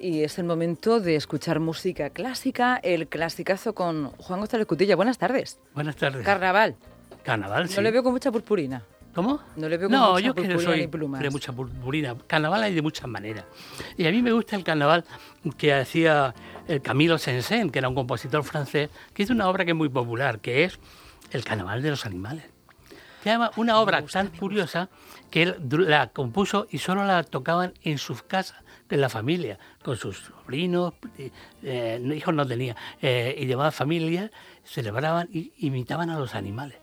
Y es el momento de escuchar música clásica, el clasicazo con Juan González Cutilla. Buenas tardes. Buenas tardes. Carnaval. Carnaval, sí. No le veo con mucha purpurina. ¿Cómo? No le veo con no, mucha yo que no purpurina soy ni plumas. de mucha purpurina. Carnaval hay de muchas maneras. Y a mí me gusta el carnaval que hacía el Camilo Saint-Saëns, que era un compositor francés, que hizo una obra que es muy popular, que es El Carnaval de los Animales. Una obra tan curiosa que él la compuso y solo la tocaban en sus casas, en la familia, con sus sobrinos, eh, eh, hijos no tenía, eh, y demás familias, celebraban y imitaban a los animales.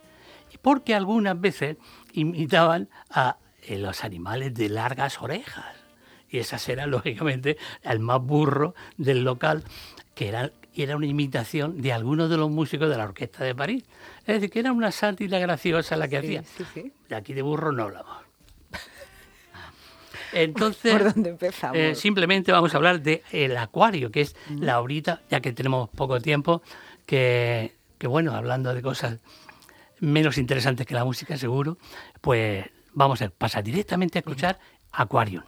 Porque algunas veces imitaban a eh, los animales de largas orejas. Y esas eran, lógicamente, el más burro del local, que era, era una imitación de algunos de los músicos de la Orquesta de París. Es decir, que era una sátira graciosa la que Sí, hacía. sí, sí. De aquí de burro no hablamos. Entonces, ¿Por dónde empezamos? eh, simplemente vamos a hablar de El Acuario, que es la horita, ya que tenemos poco tiempo, que, que bueno, hablando de cosas menos interesantes que la música, seguro, pues vamos a pasar directamente a escuchar Aquarium.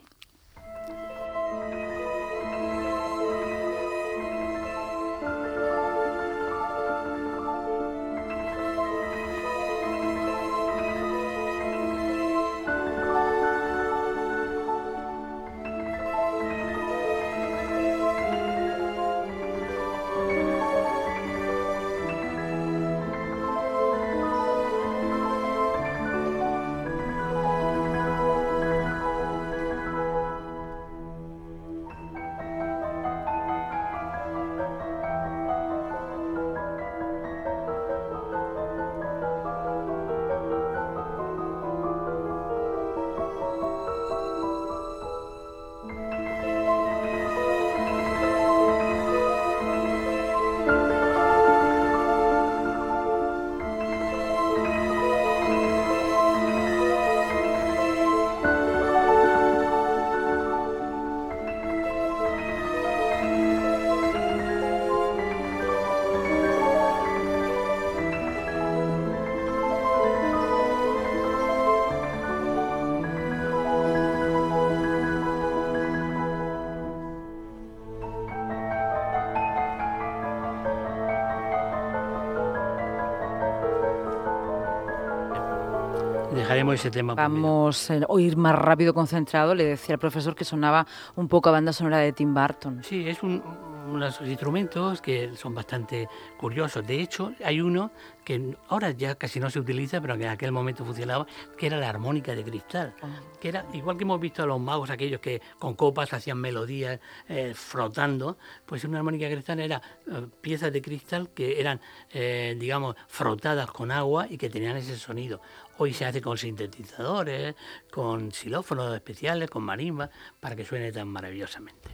Ese tema. Vamos a oír más rápido concentrado. Le decía al profesor que sonaba un poco a banda sonora de Tim Burton. Sí, es un, unos instrumentos que son bastante curiosos. De hecho, hay uno que ahora ya casi no se utiliza, pero que en aquel momento funcionaba, que era la armónica de cristal. Que era igual que hemos visto a los magos, aquellos que con copas hacían melodías eh, frotando, pues una armónica de cristal era eh, piezas de cristal que eran, eh, digamos, frotadas con agua y que tenían ese sonido. Hoy se hace con sintetizadores, con xilófonos especiales, con marimbas, para que suene tan maravillosamente.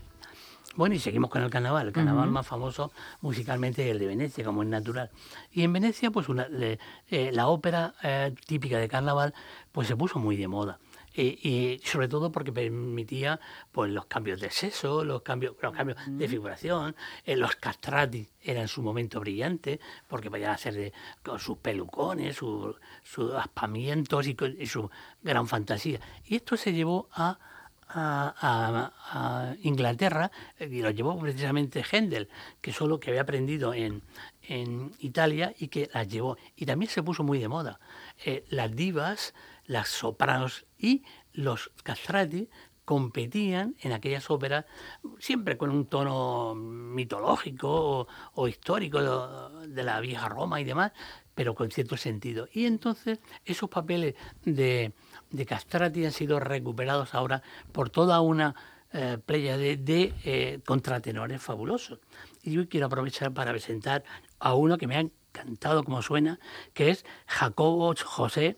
Bueno, y seguimos con el carnaval. El carnaval más famoso musicalmente es el de Venecia, como es natural. Y en Venecia, pues una- le- eh, la ópera eh, típica de carnaval, pues se puso muy de moda. Y, y sobre todo porque permitía pues los cambios de sexo, los cambios, los cambios de figuración, eh, los castrati eran su momento brillante, porque podían hacer de, con sus pelucones, su- sus aspamientos y, y su gran fantasía. Y esto se llevó a a, a- a Inglaterra eh, y lo llevó precisamente Händel, que solo que había aprendido en, en Italia y que las llevó. Y también se puso muy de moda. Eh, las divas, las sopranos y los castrati competían en aquellas óperas siempre con un tono mitológico o, histórico de, la vieja Roma y demás, pero con cierto sentido. Y entonces esos papeles de, de castrati han sido recuperados ahora por toda una eh, playa de, eh, contratenores fabulosos. Y yo quiero aprovechar para presentar a uno que me ha encantado como suena, que es Jacobo José,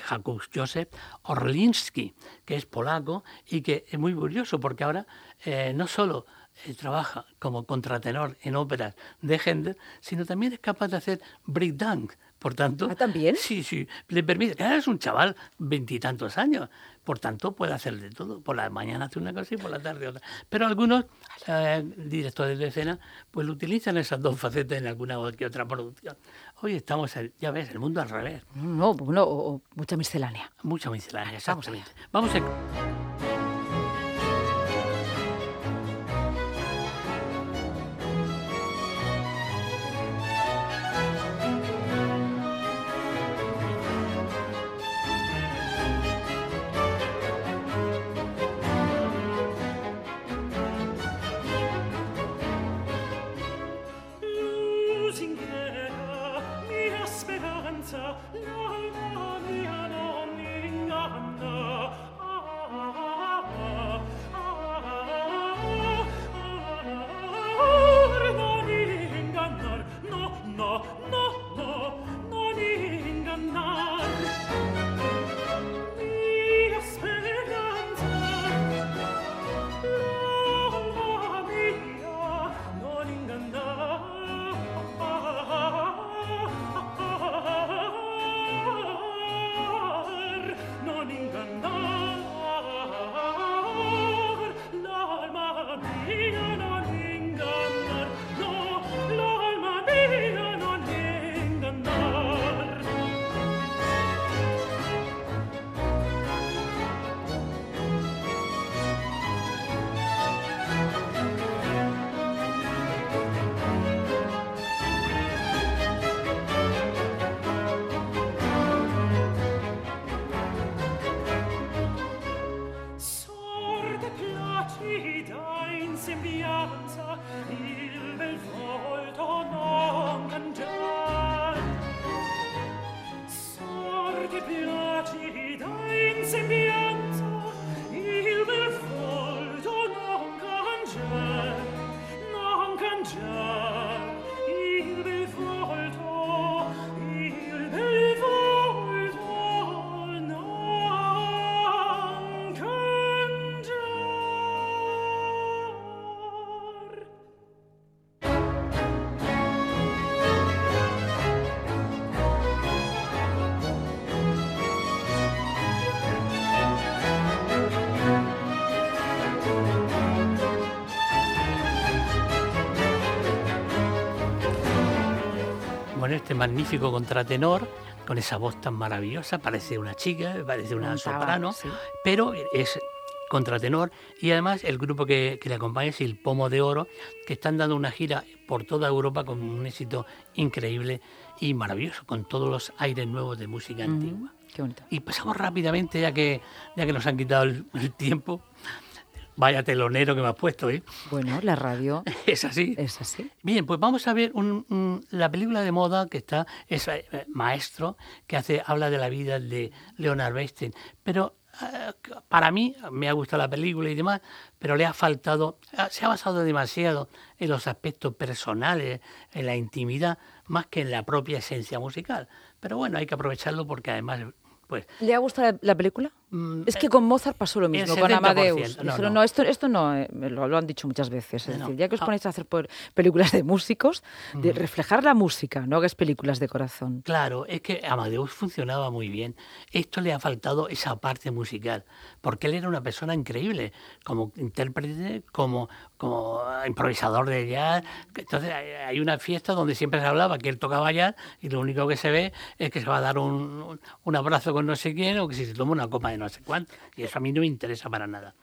Jakub Józef Orlinski, que es polaco y que es muy curioso porque ahora eh, no solo eh, trabaja como contratenor en óperas de Händel, sino también es capaz de hacer breakdance. Por tanto, ¿Ah, también? Sí, sí, le permite. Claro, es un chaval veintitantos años, por tanto puede hacer de todo. Por la mañana hace una cosa y por la tarde otra. Pero algunos eh, directores de escena pues utilizan esas dos facetas en alguna que otra producción. Hoy estamos, ya ves, el mundo al revés. No, bueno, o- o mucha miscelánea. Mucha miscelánea, exactamente. Vamos a... este magnífico contratenor con esa voz tan maravillosa, parece una chica, parece una soprano, pero es contratenor y además el grupo que, le acompaña es el Pomo de Oro, que están dando una gira por toda Europa con un éxito increíble y maravilloso, con todos los aires nuevos de música antigua. Y pasamos rápidamente, ya que, ya que nos han quitado el tiempo, Vaya telonero que me has puesto, ¿eh? Bueno, la radio. es así. Es así. Bien, pues vamos a ver la película de moda que está, es eh, Maestro, que hace, habla de la vida de Leonard Bernstein. Pero eh, para mí, me ha gustado la película y demás, pero le ha faltado, ah, se ha basado demasiado en los aspectos personales, en la intimidad, más que en la propia esencia musical. Pero bueno, hay que aprovecharlo porque además pues, ¿Le ha gustado la película? Mm, es que con Mozart pasó lo mismo, con Amadeus. No, esto, esto no, eh, lo, han dicho muchas veces. Es decir, ya que os ah. ponéis a hacer películas de músicos, de reflejar la música, no hagas películas de corazón. Claro, es que Amadeus funcionaba muy bien. Esto le ha faltado esa parte musical, porque él era una persona increíble, como intérprete, como, como improvisador de jazz. Entonces hay una fiesta donde siempre se hablaba que él tocaba jazz y lo único que se ve es que se va a dar un, un abrazo con no sé quién o que si se toma una copa de no sé cuánto. Y eso a mí no me interesa para nada.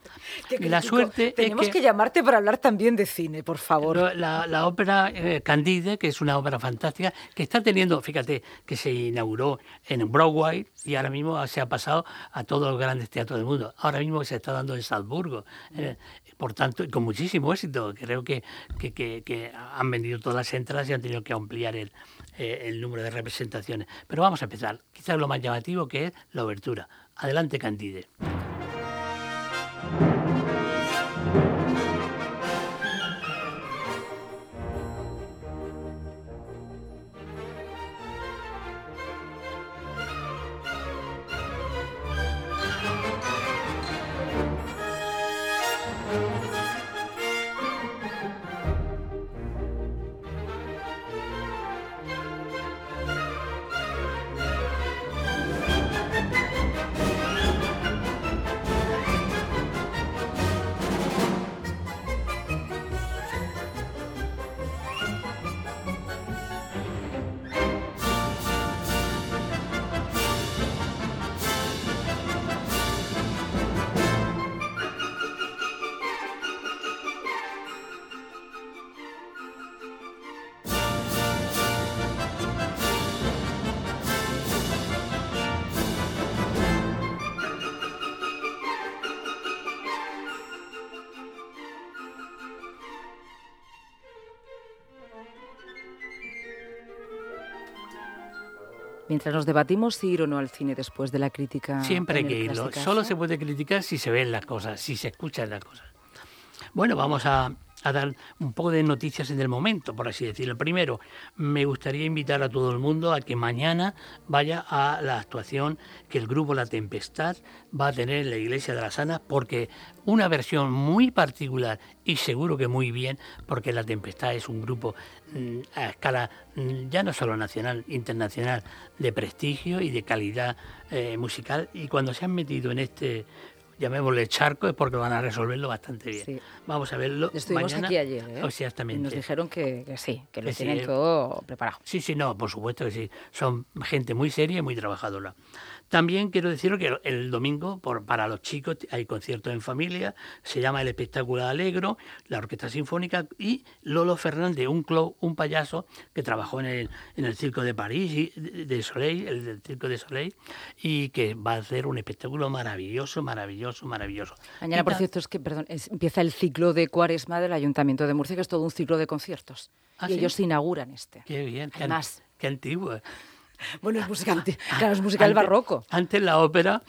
La suerte Tenemos que, llamarte para hablar también de cine, por favor. La, la ópera eh, Candide, que es una ópera fantástica, que está teniendo, fíjate, que se inauguró en Broadway y ahora mismo se ha pasado a todos los grandes teatros del mundo. Ahora mismo se está dando en Salzburgo. Eh, por tanto, con muchísimo éxito. Creo que, que, que, han vendido todas las entradas y han tenido que ampliar el, eh, el número de representaciones. Pero vamos a empezar. Quizás lo más llamativo que es la obertura. Adelante, Candide. Mientras nos debatimos si ir o no al cine después de la crítica. Siempre hay que irlo. Solo se puede criticar si se ven las cosas, si se escuchan las cosas. Bueno, vamos a, dar un poco de noticias en el momento, por así decirlo. Primero, me gustaría invitar a todo el mundo a que mañana vaya a la actuación que el grupo La Tempestad va a tener en la Iglesia de las Anas, porque una versión muy particular y seguro que muy bien, porque La Tempestad es un grupo mm, a escala mm, ya no solo nacional, internacional, de prestigio y de calidad eh, musical, y cuando se han metido en este llamémosle charco, es porque van a resolverlo bastante bien. Vamos a verlo. Estuvimos aquí ayer, ¿eh? Exactamente. Y nos dijeron que, sí, que lo tienen todo preparado. Sí, sí, no, por supuesto que sí. Son gente muy seria y muy trabajadora. También quiero decir que el domingo, por, para los chicos, hay conciertos en familia, se llama El Espectáculo Alegro, la Orquesta Sinfónica y Lolo Fernández, un clown, un payaso que trabajó en el, en el Circo de París, y, de Soleil, el del Circo de Soleil, y que va a hacer un espectáculo maravilloso, maravilloso, maravilloso. Mañana, por cierto, es que, perdón, empieza el ciclo de cuaresma del Ayuntamiento de Murcia, que es todo un ciclo de conciertos. ¿Ah, y ellos inauguran este. Qué bien, Además, qué, qué antiguo. Bueno, es música, claro, es música del barroco. Antes la ópera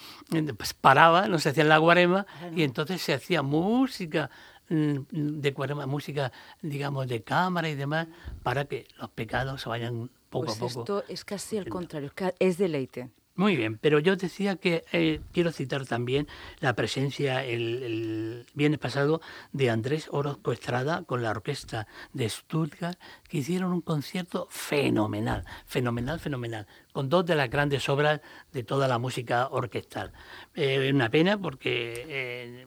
pues, paraba, no se hacía la guarema, y entonces se hacía música mm, de cuarema, música, digamos, de cámara y demás, para que los pecados se vayan poco a pues poco. Esto es casi el contrario, es deleite. Muy bien, pero yo decía que eh, quiero citar también la presencia el, viernes pasado de Andrés Orozco Estrada con la orquesta de Stuttgart, que hicieron un concierto fenomenal, fenomenal, fenomenal, con dos de las grandes obras de toda la música orquestal. Eh, una pena porque eh,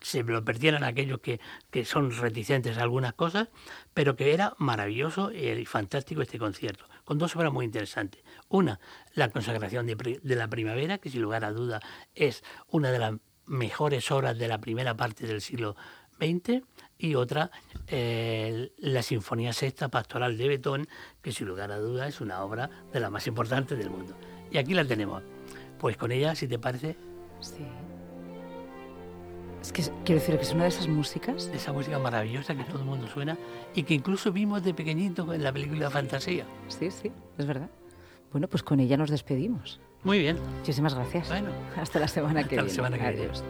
se lo perdieran aquellos que, que, son reticentes a algunas cosas, pero que era maravilloso y fantástico este concierto, con dos obras muy interesantes. Una, la consagración de, la primavera, que sin lugar a duda es una de las mejores obras de la primera parte del siglo XX, y otra, eh, la Sinfonía Sexta Pastoral de Betón, que sin lugar a duda es una obra de las más importantes del mundo. Y aquí la tenemos. Pues con ella, si te parece. Sí. Es que quiero decir que es una de esas músicas. esa música maravillosa que todo el mundo suena y que incluso vimos de pequeñito en la película Fantasía. Sí, sí, es verdad. Bueno, pues con ella nos despedimos. Muy bien. Muchísimas gracias. Bueno. Hasta la semana que viene. Hasta la semana que Adiós.